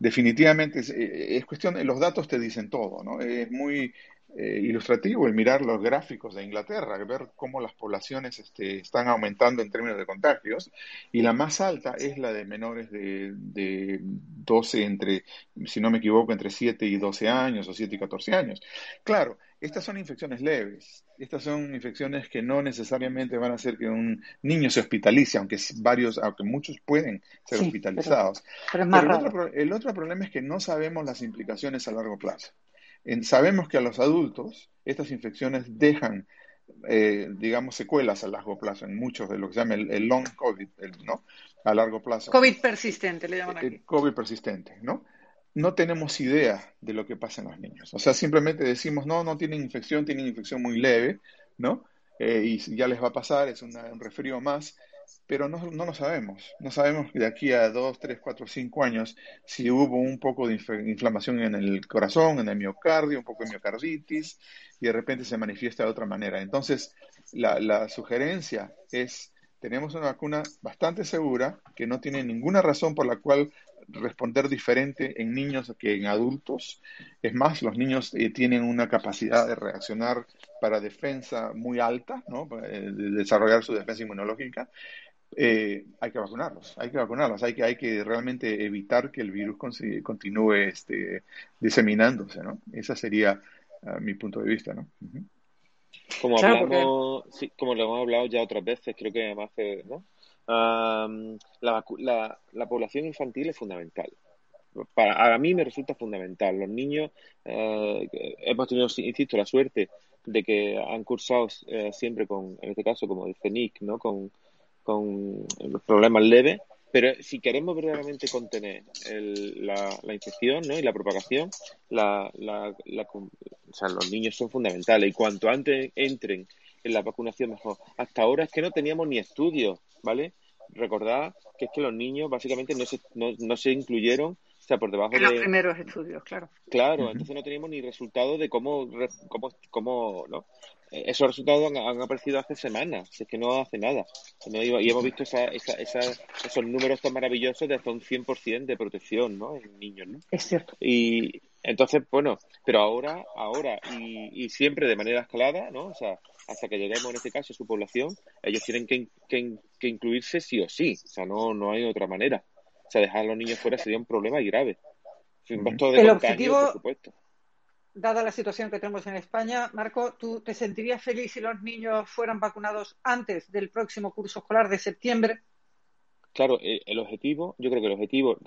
definitivamente es, eh, es, cuestión, los datos te dicen todo, ¿no? Es muy, eh, ilustrativo el mirar los gráficos de Inglaterra, ver cómo las poblaciones este, están aumentando en términos de contagios, y la más alta es la de menores de, de 12, entre, si no me equivoco, entre 7 y 12 años o 7 y 14 años. Claro, estas son infecciones leves, estas son infecciones que no necesariamente van a hacer que un niño se hospitalice, aunque varios, aunque muchos pueden ser hospitalizados. Pero, el, otro, el otro problema es que no sabemos las implicaciones a largo plazo sabemos que a los adultos estas infecciones dejan, eh, digamos, secuelas a largo plazo en muchos de lo que se llama el, long COVID, ¿no? A largo plazo. COVID persistente, le llaman aquí. El COVID persistente, ¿no? No tenemos idea de lo que pasa en los niños. O sea, simplemente decimos, no, no tienen infección, tienen infección muy leve, ¿no? Eh, y ya les va a pasar, es un resfrío más, pero no, no lo sabemos. No sabemos de aquí a dos, tres, cuatro, cinco años si hubo un poco de inflamación en el corazón, en el miocardio, un poco de miocarditis, y de repente se manifiesta de otra manera. Entonces, la, la sugerencia es, tenemos una vacuna bastante segura, que no tiene ninguna razón por la cual responder diferente en niños que en adultos. Es más, los niños eh, tienen una capacidad de reaccionar para defensa muy alta, ¿no? Eh, de desarrollar su defensa inmunológica. Eh, hay que vacunarlos, hay que vacunarlos, hay que, hay que realmente evitar que el virus continúe este, diseminándose, ¿no? Ese sería ah, mi punto de vista, ¿no? Como, hablamos, como lo hemos hablado ya otras veces, creo que además, ¿no? la, la, población infantil es fundamental. Para, a mí me resulta fundamental. Los niños, eh, hemos tenido, insisto, la suerte de que han cursado eh, siempre con, en este caso, como dice Nick, ¿no? con, con problemas leves, pero si queremos verdaderamente contener la, la, infección ¿no? y la propagación, la, la, o sea, los niños son fundamentales y cuanto antes entren en la vacunación mejor. Hasta ahora es que no teníamos ni estudios, ¿vale? Recordad que es que los niños básicamente no se, no, no se incluyeron o sea, por debajo de los primeros estudios, claro. Claro, entonces no teníamos ni resultados de cómo, cómo, cómo ¿no? Eh, esos resultados han, aparecido hace semanas, es que no hace nada. Y hemos visto esa, esa, esos números tan maravillosos de hasta un 100% de protección ¿no? en niños. ¿no? Es cierto. Y entonces, bueno, pero ahora, ahora y, y siempre de manera escalada, ¿no? O sea, hasta que lleguemos en este caso a su población, ellos tienen que, que, que, incluirse sí o sí. O sea, no, no hay otra manera. O sea, dejar a los niños fuera sería un problema y grave. el objetivo, por supuesto dada la situación que tenemos en España, Marco, ¿tú te sentirías feliz si los niños fueran vacunados antes del próximo curso escolar de septiembre? Claro, eh, el objetivo, yo creo que el objetivo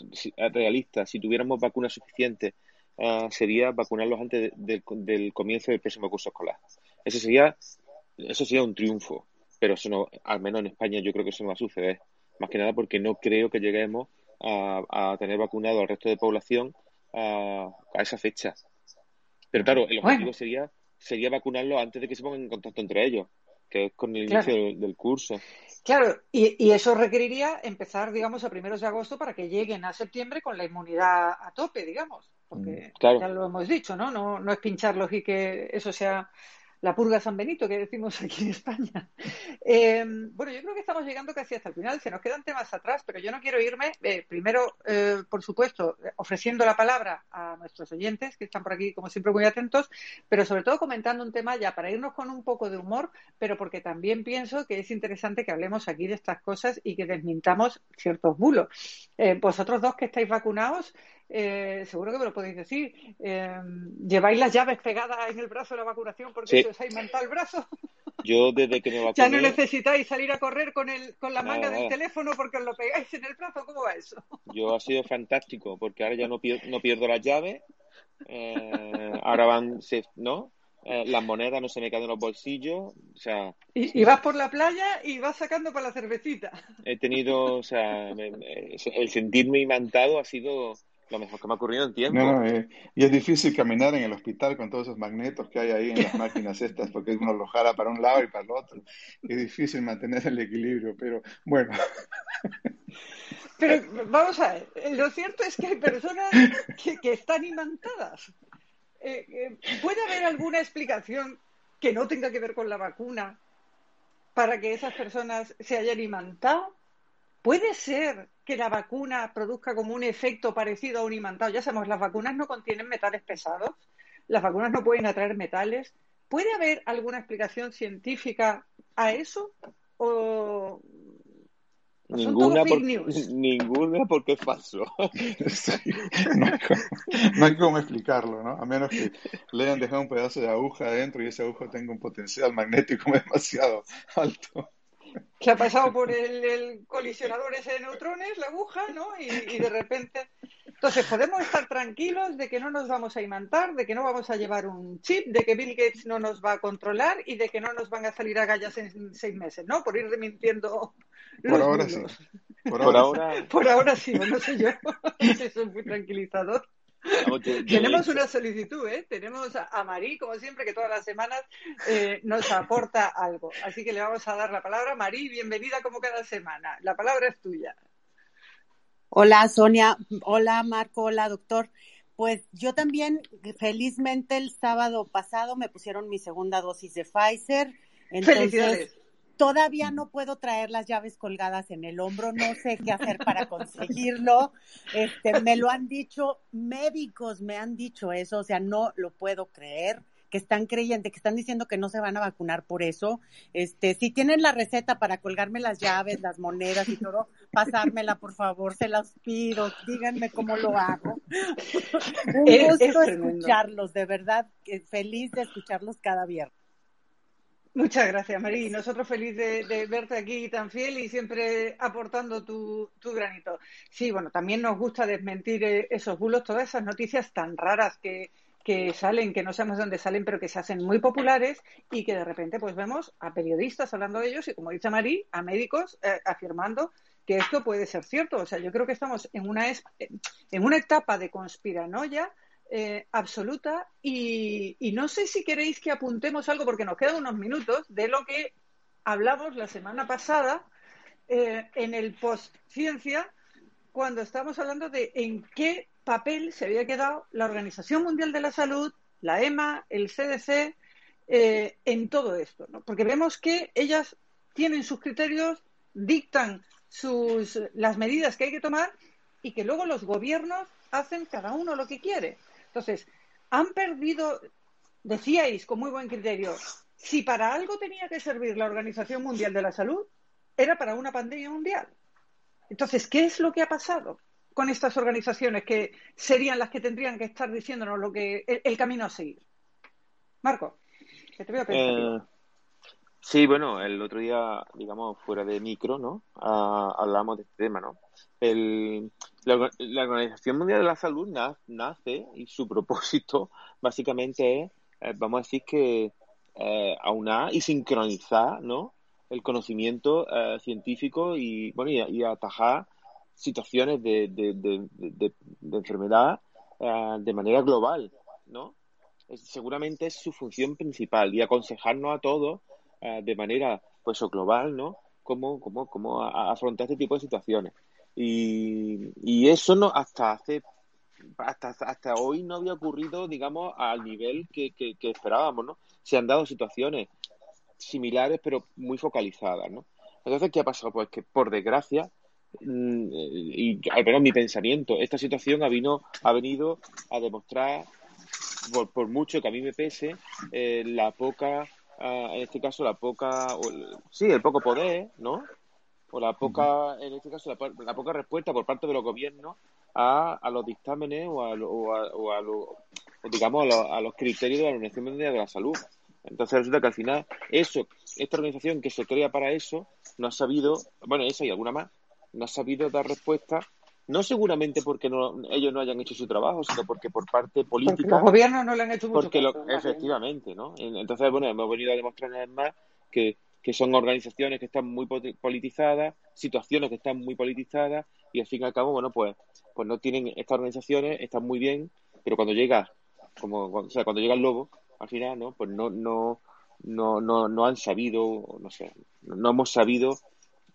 realista, si tuviéramos vacunas suficientes, ah, sería vacunarlos antes del comienzo del próximo curso escolar. Eso sería, eso sería un triunfo, pero eso no, al menos en España yo creo que eso no va a suceder. Más que nada porque no creo que lleguemos a, tener vacunado al resto de población a esa fecha. Pero claro, el objetivo sería, sería vacunarlo antes de que se pongan en contacto entre ellos, que es con el inicio del, curso. Claro, y, eso requeriría empezar, digamos, a primeros de agosto para que lleguen a septiembre con la inmunidad a tope, digamos. Porque mm, ya lo hemos dicho, ¿no? ¿no? No es pincharlos y que eso sea la purga San Benito que decimos aquí en España. Eh, bueno, yo creo que estamos llegando casi hasta el final, se nos quedan temas atrás, pero yo no quiero irme, eh, primero, eh, por supuesto, ofreciendo la palabra a nuestros oyentes, que están por aquí, como siempre, muy atentos, pero sobre todo comentando un tema ya para irnos con un poco de humor, pero porque también pienso que es interesante que hablemos aquí de estas cosas y que desmintamos ciertos bulos. vosotros dos que estáis vacunados, eh, seguro que me lo podéis decir. Eh, ¿Lleváis las llaves pegadas en el brazo de la vacunación porque os ha imantado el brazo? Yo desde que me vacuné... Ya no necesitáis salir a correr con, el, con la manga del teléfono porque os lo pegáis en el brazo. ¿Cómo va eso? Yo ha sido fantástico porque ahora ya no, pierdo, no pierdo las llaves. Eh, ahora van, ¿no? las monedas no se me caen en los bolsillos, o sea... Y, vas por la playa y vas sacando para la cervecita. He tenido, o sea, el sentirme imantado ha sido lo mejor que me ha ocurrido en tiempo. No, eh, y es difícil caminar en el hospital con todos esos magnetos que hay ahí en las máquinas estas, porque uno lo jala para un lado y para el otro. Es difícil mantener el equilibrio, pero bueno. Pero vamos a ver, lo cierto es que hay personas que, están imantadas. Eh, eh, ¿Puede haber alguna explicación que no tenga que ver con la vacuna para que esas personas se hayan imantado? ¿Puede ser que la vacuna produzca como un efecto parecido a un imantado? Ya sabemos, las vacunas no contienen metales pesados, las vacunas no pueden atraer metales. ¿Puede haber alguna explicación científica a eso? ¿O Ninguna, ninguna porque es falso. no, hay cómo, explicarlo, ¿no? A menos que le hayan dejado un pedazo de aguja adentro y ese aguja tenga un potencial magnético demasiado alto. Que ha pasado por el, colisionador ese de neutrones, la aguja, ¿no? y de repente entonces, podemos estar tranquilos de que no nos vamos a imantar, de que no vamos a llevar un chip, de que Bill Gates no nos va a controlar y de que no nos van a salir a gallas en seis meses, ¿no? Por ir remintiendo Por ahora sí. Por, ahora... Por ahora sí, no sé yo. Eso es muy tranquilizador. Tenemos una solicitud, ¿eh? Tenemos a Marí, como siempre, que todas las semanas eh, nos aporta algo. Así que le vamos a dar la palabra. Marí, bienvenida como cada semana. La palabra es tuya. Hola Sonia, hola Marco, hola doctor. Pues yo también, felizmente el sábado pasado me pusieron mi segunda dosis de Pfizer. Entonces, todavía no puedo traer las llaves colgadas en el hombro, no sé qué hacer para conseguirlo. Este, me lo han dicho, médicos me han dicho eso, o sea, no lo puedo creer que están creyendo, que están diciendo que no se van a vacunar por eso. Este, si tienen la receta para colgarme las llaves, las monedas y todo, pasármela, por favor, se las pido, díganme cómo lo hago. Un gusto escucharlos, de verdad, feliz de escucharlos cada viernes. Muchas gracias, Marí. Nosotros feliz de, verte aquí tan fiel y siempre aportando tu, tu, granito. Sí, bueno, también nos gusta desmentir eh, esos bulos, todas esas noticias tan raras que, que salen, que no sabemos dónde salen, pero que se hacen muy populares y que de repente pues vemos a periodistas hablando de ellos y, como dice Marí, a médicos eh, afirmando que esto puede ser cierto. O sea, yo creo que estamos en una, en una etapa de conspiranoia eh, absoluta y, no sé si queréis que apuntemos algo, porque nos quedan unos minutos, de lo que hablamos la semana pasada eh, en el post-ciencia, cuando estamos hablando de en qué papel se había quedado la Organización Mundial de la Salud, la EMA, el CDC, eh, en todo esto, ¿no? Porque vemos que ellas tienen sus criterios, dictan sus, las medidas que hay que tomar y que luego los gobiernos hacen cada uno lo que quiere. Entonces, han perdido, decíais con muy buen criterio, si para algo tenía que servir la Organización Mundial de la Salud, era para una pandemia mundial. Entonces, ¿qué es lo que ha pasado? con estas organizaciones que serían las que tendrían que estar diciéndonos lo que el, camino a seguir. Marco, que te veo eh, sí, bueno, el otro día, digamos, fuera de micro, ¿no? Ah, hablamos de este tema, ¿no? El, la, Organización Mundial de la Salud nace y su propósito básicamente es, eh, vamos a decir que eh, aunar y sincronizar, ¿no? El conocimiento eh, científico y, bueno, y atajar situaciones de, de, de, enfermedad eh, de manera global, ¿no? seguramente es su función principal y aconsejarnos a todos eh, de manera pues global, ¿no? Cómo, cómo, cómo afrontar este tipo de situaciones. Y, y eso no hasta hace hasta, hasta hoy no había ocurrido, digamos, al nivel que, que, esperábamos, ¿no? Se han dado situaciones similares, pero muy focalizadas, ¿no? Entonces, ¿qué ha pasado? Pues que, por desgracia, Mm, y al menos mi pensamiento, esta situación ha, vino, ha venido a demostrar, por, mucho que a mí me pese, eh, la poca, ah, en este caso, la poca, sí, el poco poder, ¿no? O la poca, en este caso, la, poca respuesta por parte de los gobiernos a, a los dictámenes o a, o a, los, digamos, a, los criterios de la Organización Mundial de la Salud. Entonces resulta que al final eso, esta organización que se crea para eso, no ha sabido, bueno, esa y alguna más, no ha sabido dar respuesta, no seguramente porque no, ellos no hayan hecho su trabajo, sino porque por parte política. los gobiernos no le han hecho mucho porque Efectivamente, ¿no? Entonces, bueno, hemos venido a demostrar una vez más que, que son organizaciones que están muy politizadas, situaciones que están muy politizadas, y al fin y al cabo, bueno, pues, pues no tienen estas organizaciones, están muy bien, pero cuando llega, como, o sea, cuando llega el lobo, al final, ¿no? Pues no, no, no, no, no han sabido, no sé, no hemos sabido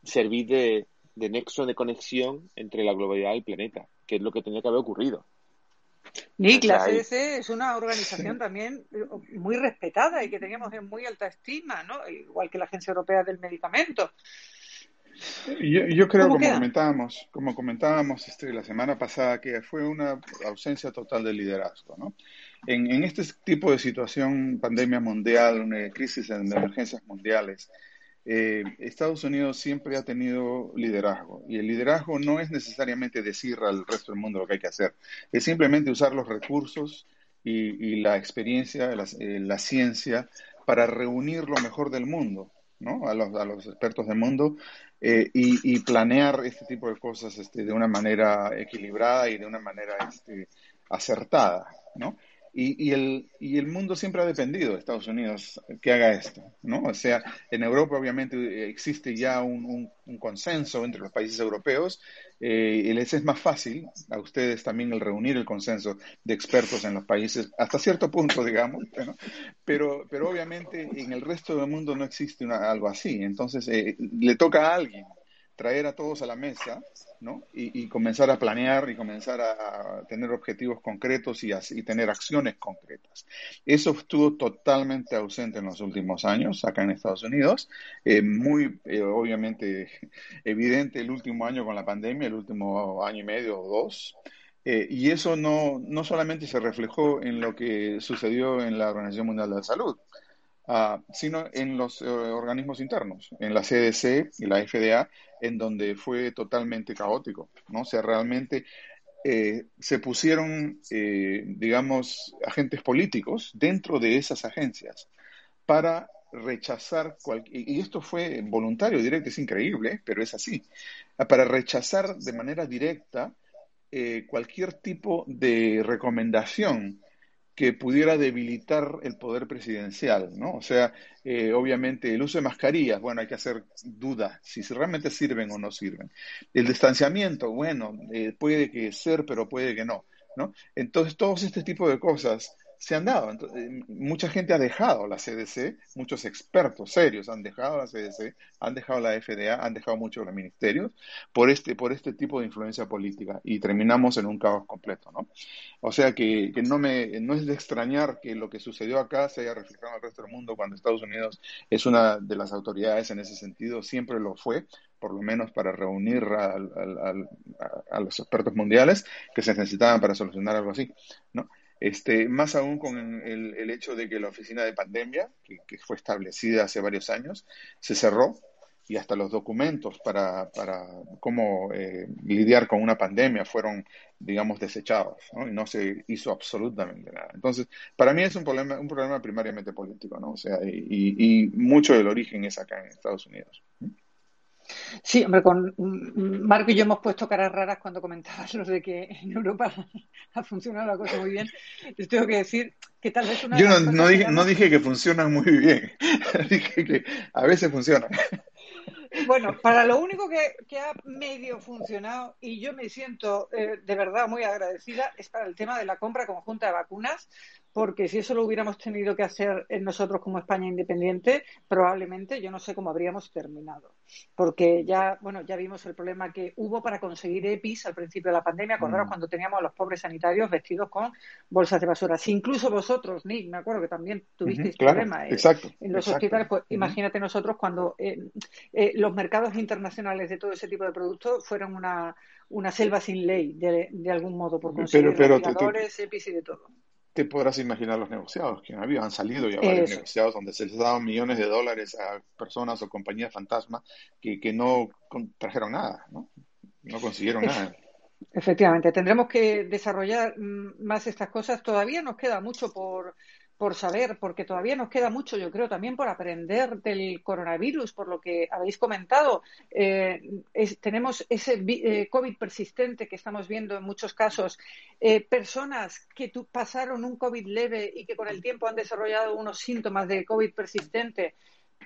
servir de, de nexo de conexión entre la globalidad y el planeta, que es lo que tenía que haber ocurrido. Nick, la CDC es una organización también eh, muy respetada y que teníamos en muy alta estima, ¿no? Igual que la Agencia Europea del Medicamento. Yo, creo, como comentábamos, como comentábamos este, la semana pasada, que fue una ausencia total de liderazgo. ¿no? En, en este tipo de situación, pandemia mundial, una crisis de emergencias mundiales, eh, Estados Unidos siempre ha tenido liderazgo y el liderazgo no es necesariamente decir al resto del mundo lo que hay que hacer, es simplemente usar los recursos y, la experiencia, la, eh, la, ciencia para reunir lo mejor del mundo, ¿no? a, los, expertos del mundo eh, y, planear este tipo de cosas este, de una manera equilibrada y de una manera este, acertada. ¿no? Y, el, y el mundo siempre ha dependido de Estados Unidos que haga esto, ¿no? O sea, en Europa obviamente existe ya un, consenso entre los países europeos eh, y les es más fácil a ustedes también el reunir el consenso de expertos en los países, hasta cierto punto, digamos, pero, pero obviamente en el resto del mundo no existe algo así. Entonces, eh, le toca a alguien traer a todos a la mesa ¿no? y, comenzar a planear y comenzar a, tener objetivos concretos y, tener acciones concretas. Eso estuvo totalmente ausente en los últimos años acá en Estados Unidos, eh, muy eh, obviamente evidente el último año con la pandemia, el último año y medio o dos. Eh, y eso no, no solamente se reflejó en lo que sucedió en la Organización Mundial de la Salud, Ah, sino en los eh, organismos internos, en la CDC y la FDA, en donde fue totalmente caótico, ¿no? O sea, realmente eh, se pusieron, eh, digamos, agentes políticos dentro de esas agencias para rechazar, y esto fue voluntario, directo, es increíble, pero es así, para rechazar de manera directa cualquier tipo de recomendación que pudiera debilitar el poder presidencial, ¿no? O sea, eh, obviamente el uso de mascarillas, bueno, hay que hacer duda si realmente sirven o no sirven. El distanciamiento, bueno, eh, puede que ser, pero puede que no, ¿no? Entonces, todos este tipo de cosas se han dado. Eh, mucha gente ha dejado la CDC, muchos expertos serios han dejado la CDC, han dejado la FDA, han dejado muchos los ministerios por este, por este tipo de influencia política y terminamos en un caos completo, ¿no? O sea que, que no, me, no es de extrañar que lo que sucedió acá se haya reflejado al resto del mundo cuando Estados Unidos es una de las autoridades en ese sentido, siempre lo fue, por lo menos para reunir a, a los expertos mundiales que se necesitaban para solucionar algo así, ¿no? Este, más aún con el, hecho de que la oficina de pandemia, que, fue establecida hace varios años, se cerró y hasta los documentos para, para cómo eh, lidiar con una pandemia fueron, digamos, desechados ¿no? y no se hizo absolutamente nada. Entonces, para mí es un problema, un problema primariamente político, ¿no? O sea, y, y mucho del origen es acá en Estados Unidos. Sí, hombre, con Marco y yo hemos puesto caras raras cuando comentabas lo de que en Europa ha funcionado la cosa muy bien. Les tengo que decir que tal vez una. Yo no, no, dije, no dije que funcionan muy bien, dije que a veces funcionan. Bueno, para lo único que, ha medio funcionado, y yo me siento eh, de verdad muy agradecida, es para el tema de la compra conjunta de vacunas, porque si eso lo hubiéramos tenido que hacer nosotros como España independiente, probablemente yo no sé cómo habríamos terminado. Porque ya, bueno, ya vimos el problema que hubo para conseguir EPIs al principio de la pandemia. Acordaros mm. cuando teníamos a los pobres sanitarios vestidos con bolsas de basura. Si incluso vosotros, Nick, me acuerdo que también tuvisteis problemas en los hospitales, pues imagínate nosotros cuando eh, eh, los mercados internacionales de todo ese tipo de productos fueron una, una selva sin ley, de, de algún modo, por conseguir pero, EPIs y de todo te podrás imaginar los negociados que había. Han salido ya varios negociados donde se les daban millones de dólares a personas o compañías fantasma que, que no trajeron nada, ¿no? No consiguieron nada. Efectivamente, tendremos que desarrollar mm, más estas cosas. Todavía nos queda mucho por, por saber, porque todavía nos queda mucho, yo creo, también por aprender del coronavirus, por lo que habéis comentado. Eh, tenemos ese eh, COVID persistente que estamos viendo en muchos casos, eh, personas que pasaron un COVID leve y que con el tiempo han desarrollado unos síntomas de COVID persistente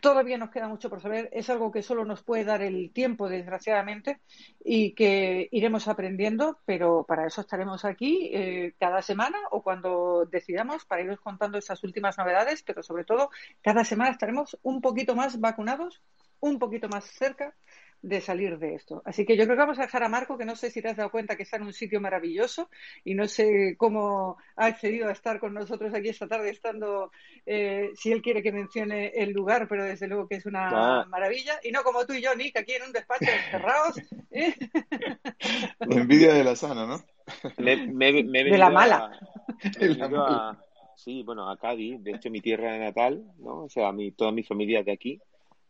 Todavía nos queda mucho por saber, es algo que solo nos puede dar el tiempo, desgraciadamente, y que iremos aprendiendo, pero para eso estaremos aquí eh, cada semana o cuando decidamos para iros contando esas últimas novedades, pero sobre todo cada semana estaremos un poquito más vacunados, un poquito más cerca de salir de esto. Así que yo creo que vamos a dejar a Marco, que no sé si te has dado cuenta que está en un sitio maravilloso y no sé cómo ha accedido a estar con nosotros aquí esta tarde, estando, eh, si él quiere que mencione el lugar, pero desde luego que es una maravilla. Y no como tú y yo, Nick, aquí en un despacho encerrados. ¿eh? Envidia de la sana, ¿no? de la mala. sí, bueno, a Cádiz, de hecho mi tierra natal, ¿no? O sea, mi, toda mi familia es de aquí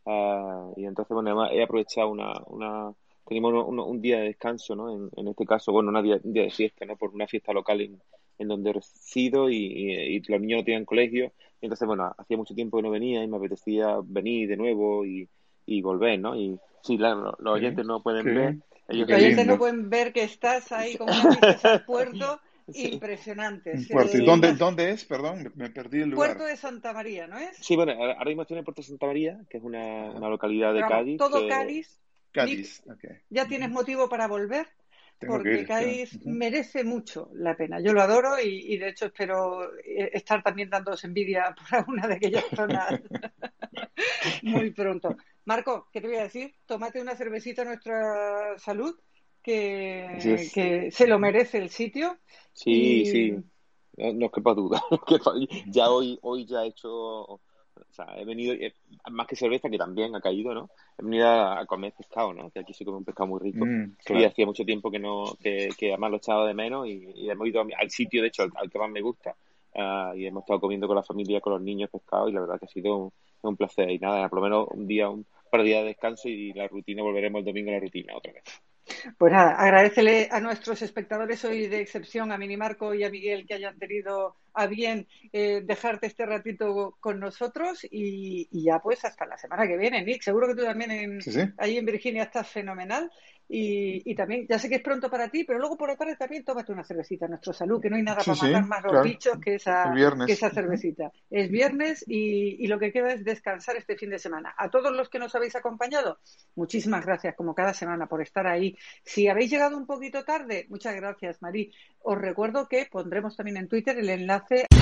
Ah, y entonces, bueno, he aprovechado una, una tenemos un, día de descanso, ¿no? En, en este caso, bueno, un día, de fiesta, ¿no? Por una fiesta local en, en donde resido y, y, los niños no tienen colegio. Y entonces, bueno, hacía mucho tiempo que no venía y me apetecía venir de nuevo y, y volver, ¿no? Y sí, claro, los oyentes no pueden ver. los oyentes no pueden ver que estás ahí como una al puerto impresionantes. ¿Y dónde, dónde es? Perdón, me perdí el lugar. Puerto de Santa María, ¿no es? Sí, bueno, ahora mismo estoy en Puerto de Santa María, que es una, una localidad de Cádiz. Todo Cádiz. Cádiz, ¿Ya tienes motivo para volver? porque Cádiz merece mucho la pena. Yo lo adoro y, de hecho espero eh, estar también dándoos envidia por una de aquellas zonas muy pronto. Marco, ¿qué te voy a decir? Tómate una cervecita a nuestra salud que, que se lo merece el sitio. Sí, sí, no, no quepa duda. ya hoy, hoy ya he hecho, o sea, he venido, eh, más que cerveza, que también ha caído, ¿no? He venido a, comer pescado, ¿no? Que aquí se come un pescado muy rico. Mm, que hacía mucho tiempo que no, que, que además lo echaba de menos y, hemos ido al sitio, de hecho, al, que más me gusta. Ah, y hemos estado comiendo con la familia, con los niños pescado y la verdad que ha sido un, un placer. Y nada, por lo menos un día, un par de días de descanso y la rutina, volveremos el domingo a la rutina otra vez. Pues nada, agradecele a nuestros espectadores hoy de excepción, a Minimarco y a Miguel, que hayan tenido a bien eh, dejarte este ratito con nosotros y, ya pues hasta la semana que viene, Nick. Seguro que tú también en, ahí en Virginia estás fenomenal y, también, ya sé que es pronto para ti, pero luego por la tarde también tómate una cervecita a nuestro salud, que no hay nada para matar más los bichos que esa, que esa cervecita. Es viernes y, lo que queda es descansar este fin de semana. A todos los que nos habéis acompañado, muchísimas gracias, como cada semana, por estar ahí. Si habéis llegado un poquito tarde, muchas gracias, Marí. Os recuerdo que pondremos también en Twitter el enlace hace